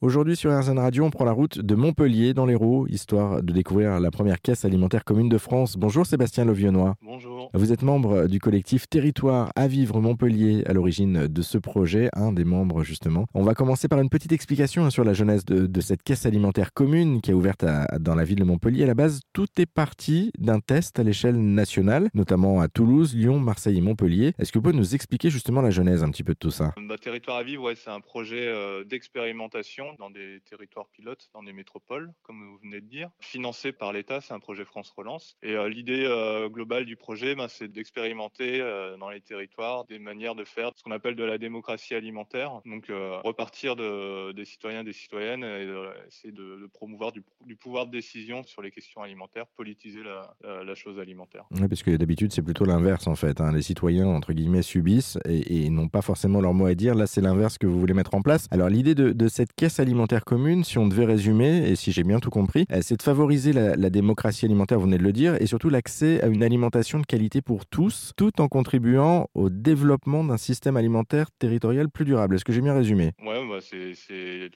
Aujourd'hui sur RZN Radio, on prend la route de Montpellier dans l'Hérault, histoire de découvrir la première caisse alimentaire commune de France. Bonjour Sébastien Lovionnois. Bonjour. Vous êtes membre du collectif Territoire à vivre Montpellier à l'origine de ce projet, un des membres justement. On va commencer par une petite explication hein, sur la jeunesse de, cette caisse alimentaire commune qui est ouverte dans la ville de Montpellier. À la base, tout est parti d'un test à l'échelle nationale, notamment à Toulouse, Lyon, Marseille et Montpellier. Est-ce que vous pouvez nous expliquer justement la genèse un petit peu de tout ça? Bah, Territoire à vivre, ouais, c'est un projet euh, d'expérimentation dans des territoires pilotes, dans des métropoles, comme vous venez de dire. Financé par l'État, c'est un projet France Relance. Et euh, l'idée euh, globale du projet, bah, c'est d'expérimenter euh, dans les territoires des manières de faire ce qu'on appelle de la démocratie alimentaire. Donc repartir de, des citoyens, des citoyennes et essayer de, promouvoir du, pouvoir de décision sur les questions alimentaires, politiser la, chose alimentaire. Oui, parce que d'habitude, c'est plutôt l'inverse en fait. Hein. Les citoyens, entre guillemets, subissent et, n'ont pas forcément leur mot à dire. Là, c'est l'inverse que vous voulez mettre en place. Alors l'idée de, de cette caisse alimentaire commune, si on devait résumer, et si j'ai bien tout compris, euh, c'est de favoriser la, démocratie alimentaire, vous venez de le dire, et surtout l'accès à une alimentation de qualité pour tous, tout en contribuant au développement d'un système alimentaire territorial plus durable. Est-ce que j'ai bien résumé? Ouais, bah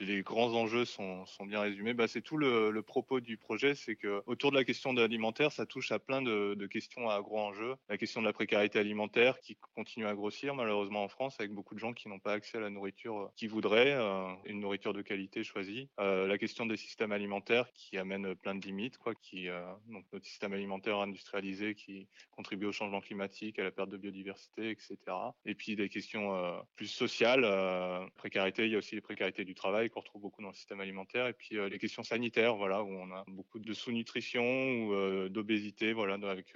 les grands enjeux sont, bien résumés. Bah, c'est tout le, propos du projet, c'est que autour de la question de l'alimentaire, ça touche à plein de, questions à gros enjeux. La question de la précarité alimentaire qui continue à grossir malheureusement en France, avec beaucoup de gens qui n'ont pas accès à la nourriture qu'ils voudraient, euh, une nourriture de qualité choisie. Euh, la question des systèmes alimentaires qui amènent plein de limites, quoi, qui, euh, donc notre système alimentaire industrialisé qui contribue au changement climatique, à la perte de biodiversité, etc. Et puis des questions euh, plus sociales, précarité, il y a aussi les précarités du travail qu'on retrouve beaucoup dans le système alimentaire. Et puis les questions sanitaires, voilà, où on a beaucoup de sous-nutrition ou d'obésité, voilà, avec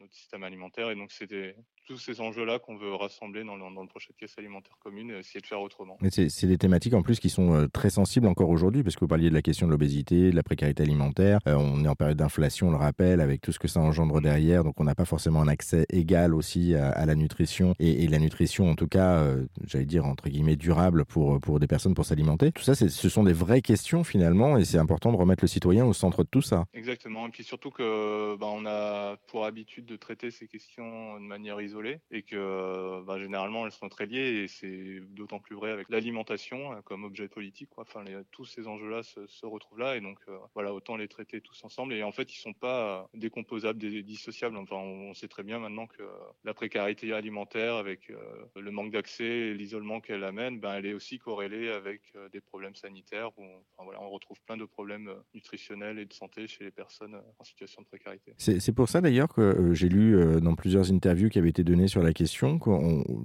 notre système alimentaire. Et donc c'était tous ces enjeux-là qu'on veut rassembler dans le, dans le, projet de caisse alimentaire commune et essayer de faire autrement. C'est des thématiques en plus qui sont très sensible encore aujourd'hui, parce que vous parliez de la question de l'obésité, de la précarité alimentaire. Euh, on est en période d'inflation, on le rappelle, avec tout ce que ça engendre derrière. Donc, on n'a pas forcément un accès égal aussi à, la nutrition et, la nutrition, en tout cas, euh, j'allais dire entre guillemets durable pour pour des personnes pour s'alimenter. Tout ça, ce sont des vraies questions finalement, et c'est important de remettre le citoyen au centre de tout ça. Exactement. Et puis surtout que bah, on a pour habitude de traiter ces questions de manière isolée, et que bah, généralement elles sont très liées, et c'est d'autant plus vrai avec l'alimentation hein, comme objet politique Tous ces enjeux-là se, retrouvent là, et donc euh, voilà, autant les traiter tous ensemble. Et en fait, ils sont pas euh, décomposables, dissociables. Enfin, on, sait très bien maintenant que la précarité alimentaire, avec euh, le manque d'accès et l'isolement qu'elle amène, ben, elle est aussi corrélée avec des problèmes sanitaires. On retrouve plein de problèmes nutritionnels et de santé chez les personnes en situation de précarité. C'est pour ça d'ailleurs que j'ai lu dans plusieurs interviews qui avaient été données sur la question, que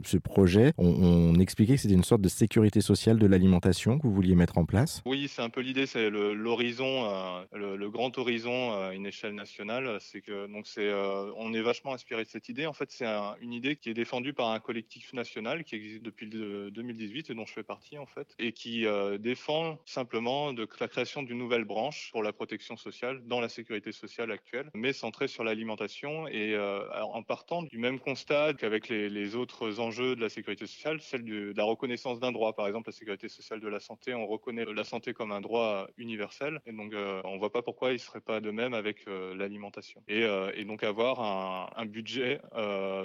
ce projet, on, on expliquait que c'était une sorte de sécurité sociale de l'alimentation que vous mettre en place? Oui, c'est un peu l'idée, c'est l'horizon, euh, le, grand horizon à une échelle nationale. C'est que donc c'est, euh, on est vachement inspiré de cette idée. En fait, c'est une idée qui est défendue par un collectif national qui existe depuis 2018 et dont je fais partie en fait, et qui euh, défend simplement de la création d'une nouvelle branche pour la protection sociale dans la sécurité sociale actuelle, mais centrée sur l'alimentation et en partant du même constat qu'avec les, autres enjeux de la sécurité sociale, celle de la reconnaissance d'un droit, par exemple la sécurité sociale de la santé on reconnaît la santé comme un droit universel. Et donc, euh, on ne voit pas pourquoi il ne serait pas de même avec euh, l'alimentation. Et, euh, et, donc, avoir un, budget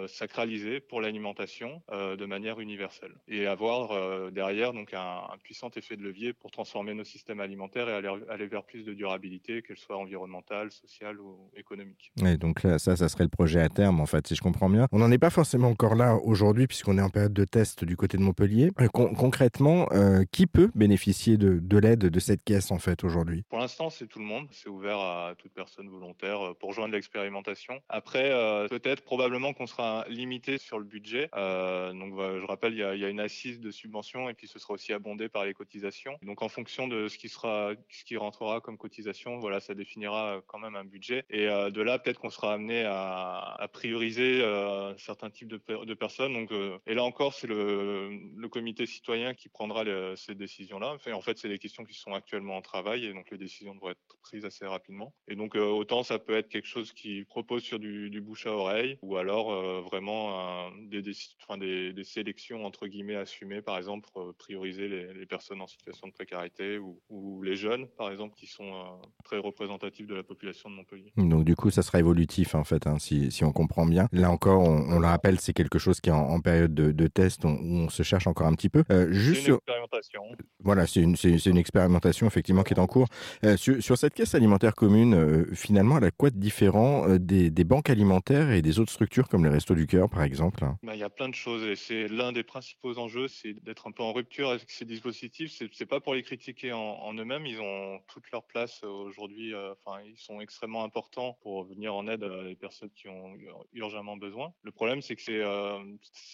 sacralisé pour l'alimentation de manière universelle. Et avoir derrière donc un, puissant effet de levier pour transformer nos systèmes alimentaires et aller, vers plus de durabilité, qu'elle soit environnementale, sociale ou économique. Et donc ça, ça serait le projet à terme, en fait, si je comprends bien. On n'en est pas forcément encore là aujourd'hui, puisqu'on est en période de test du côté de Montpellier. concrètement, qui peut bénéficier de, l'aide de cette caisse en fait aujourd'hui? Pour l'instant, c'est tout le monde. C'est ouvert à toute personne volontaire euh, pour joindre l'expérimentation. Après, euh, peut-être, probablement qu'on sera limité sur le budget. Euh, donc, je rappelle, il y, a, une assise de subvention et puis ce sera aussi abondé par les cotisations. Donc, en fonction de ce qui sera, ce qui rentrera comme cotisation, voilà, ça définira quand même un budget. Et de là, peut-être qu'on sera amené à, prioriser certains types de, personnes. Donc, et là encore, c'est le, comité citoyen qui prendra ces décisions-là en fait, c'est des questions qui sont actuellement en travail et donc les décisions devraient être prises assez rapidement. Et donc, euh, autant ça peut être quelque chose qui propose sur du, bouche à oreille ou alors euh, vraiment des, des, sélections entre guillemets assumées, par exemple, prioriser les, personnes en situation de précarité ou, les jeunes, par exemple, qui sont euh, très représentatifs de la population de Montpellier. Donc, du coup, ça sera évolutif en fait, hein, si, on comprend bien. Là encore, on, le rappelle, c'est quelque chose qui est en, période de, test où on se cherche encore un petit peu. juste une expérimentation. Voilà c'est une, une, expérimentation effectivement qui est en cours. sur, sur, cette caisse alimentaire commune, finalement, elle a quoi de différent des, des, banques alimentaires et des autres structures comme les Restos du Cœur, par exemple? Bah, Il y a plein de choses et c'est l'un des principaux enjeux, c'est d'être un peu en rupture avec ces dispositifs. C'est pas pour les critiquer en, en eux-mêmes, ils ont toute leur place aujourd'hui. Enfin, ils sont extrêmement importants pour venir en aide à les personnes qui ont urgemment besoin. Le problème, c'est que c'est euh,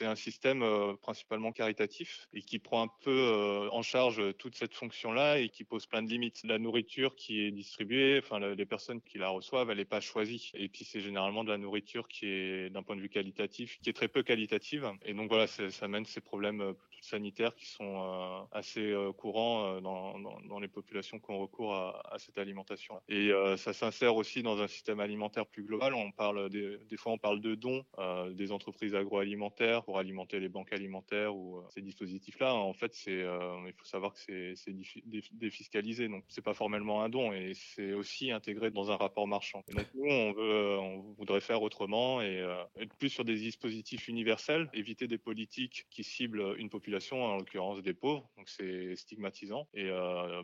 un système euh, principalement caritatif et qui prend un peu euh, en charge toute cette fonction-là et qui pose plein de limites. La nourriture qui est distribuée, enfin les personnes qui la reçoivent, elle n'est pas choisie. Et puis c'est généralement de la nourriture qui est d'un point de vue qualitatif, qui est très peu qualitative. Et donc voilà, ça mène ces problèmes sanitaires qui sont assez courants dans, les populations qui ont recours à, cette alimentation. Et ça s'insère aussi dans un système alimentaire plus global. On parle des, fois on parle de dons euh, des entreprises agroalimentaires pour alimenter les banques alimentaires ou euh, ces dispositifs-là. En fait, c'est euh, il faut savoir que c'est défiscalisé, donc c'est pas formellement un don et c'est aussi intégré dans un rapport marchand. Et donc nous, on on voudrait faire autrement et être plus sur des dispositifs universels, éviter des politiques qui ciblent une population, en l'occurrence des pauvres, donc c'est stigmatisant, et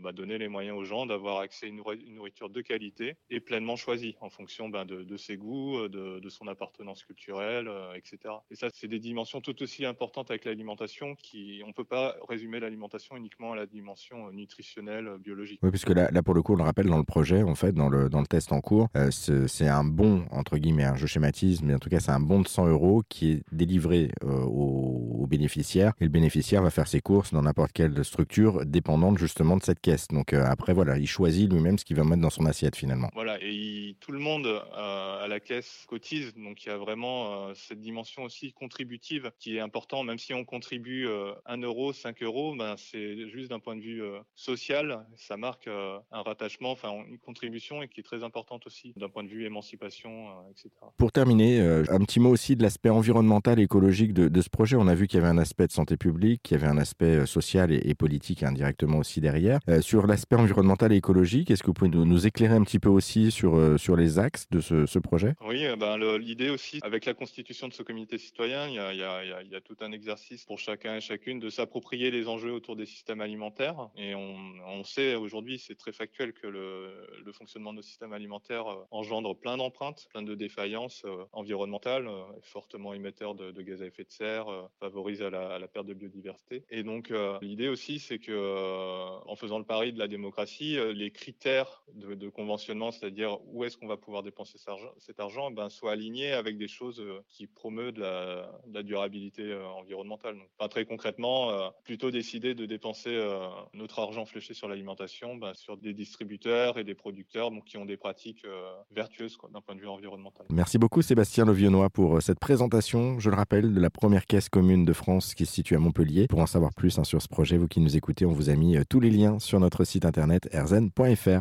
bah, donner les moyens aux gens d'avoir accès à une nourriture de qualité et pleinement choisie en fonction ben, de, ses goûts, de, son appartenance culturelle, euh, etc. Et ça, c'est des dimensions tout aussi importantes avec l'alimentation qui, on peut pas résumer l'alimentation uniquement à la dimension euh, nutritionnelle, euh, biologique. Oui, puisque là, là, pour le coup, on le rappelle dans le projet, en fait, dans le, dans le test en cours, c'est un bon, entre guillemets, hein, je schématise, mais en tout cas, c'est un bon de 100 euros qui est délivré au, bénéficiaire et le bénéficiaire va faire ses courses dans n'importe quelle structure dépendante justement de cette caisse. Donc après, voilà, il choisit lui-même ce qu'il va mettre dans son assiette finalement. Voilà, et tout le monde à la caisse cotise, donc il y a vraiment euh, cette dimension aussi contributive qui est important, même si on contribue 1 euh, euro, 5 euros, ben, c'est juste d'un point de vue euh, social, ça marque un rattachement, enfin une contribution et qui est très importante aussi d'un point de vue émancipation, etc. Pour terminer, un petit mot aussi de l'aspect environnemental et écologique de, ce projet. On a vu qu'il y avait un aspect de santé publique, qu'il y avait un aspect social et, politique indirectement aussi derrière. sur l'aspect environnemental et écologique, est-ce que vous pouvez nous, éclairer un petit peu aussi sur, sur les axes de ce, projet? Oui, ben, l'idée aussi avec la constitution de ce comité citoyen, il y a, tout un exercice pour chacun et chacune de s'approprier les enjeux autour des systèmes alimentaires. Et on, sait aujourd'hui, c'est très factuel, que le, fonctionnement de nos systèmes alimentaires euh, engendre plein d'empreintes, plein de défaillances euh, environnementales, euh, fortement émetteurs de, de, gaz à effet de serre, à la, perte de biodiversité. Et donc l'idée aussi, c'est que en faisant le pari de la démocratie, les critères de, de conventionnement, c'est-à-dire où est-ce qu'on va pouvoir dépenser cet argent, argent ben, soient alignés avec des choses euh, qui promeut de la, durabilité euh, environnementale. Donc, très concrètement, euh, plutôt décider de dépenser notre argent fléché sur l'alimentation bah, sur des distributeurs et des producteurs donc, qui ont des pratiques vertueuses d'un point de vue environnemental. Merci beaucoup Sébastien Levionnois pour cette présentation, je le rappelle, de la première caisse commune France qui se situe à Montpellier. Pour en savoir plus hein, sur ce projet, vous qui nous écoutez, on vous a mis tous les liens sur notre site internet erzen.fr.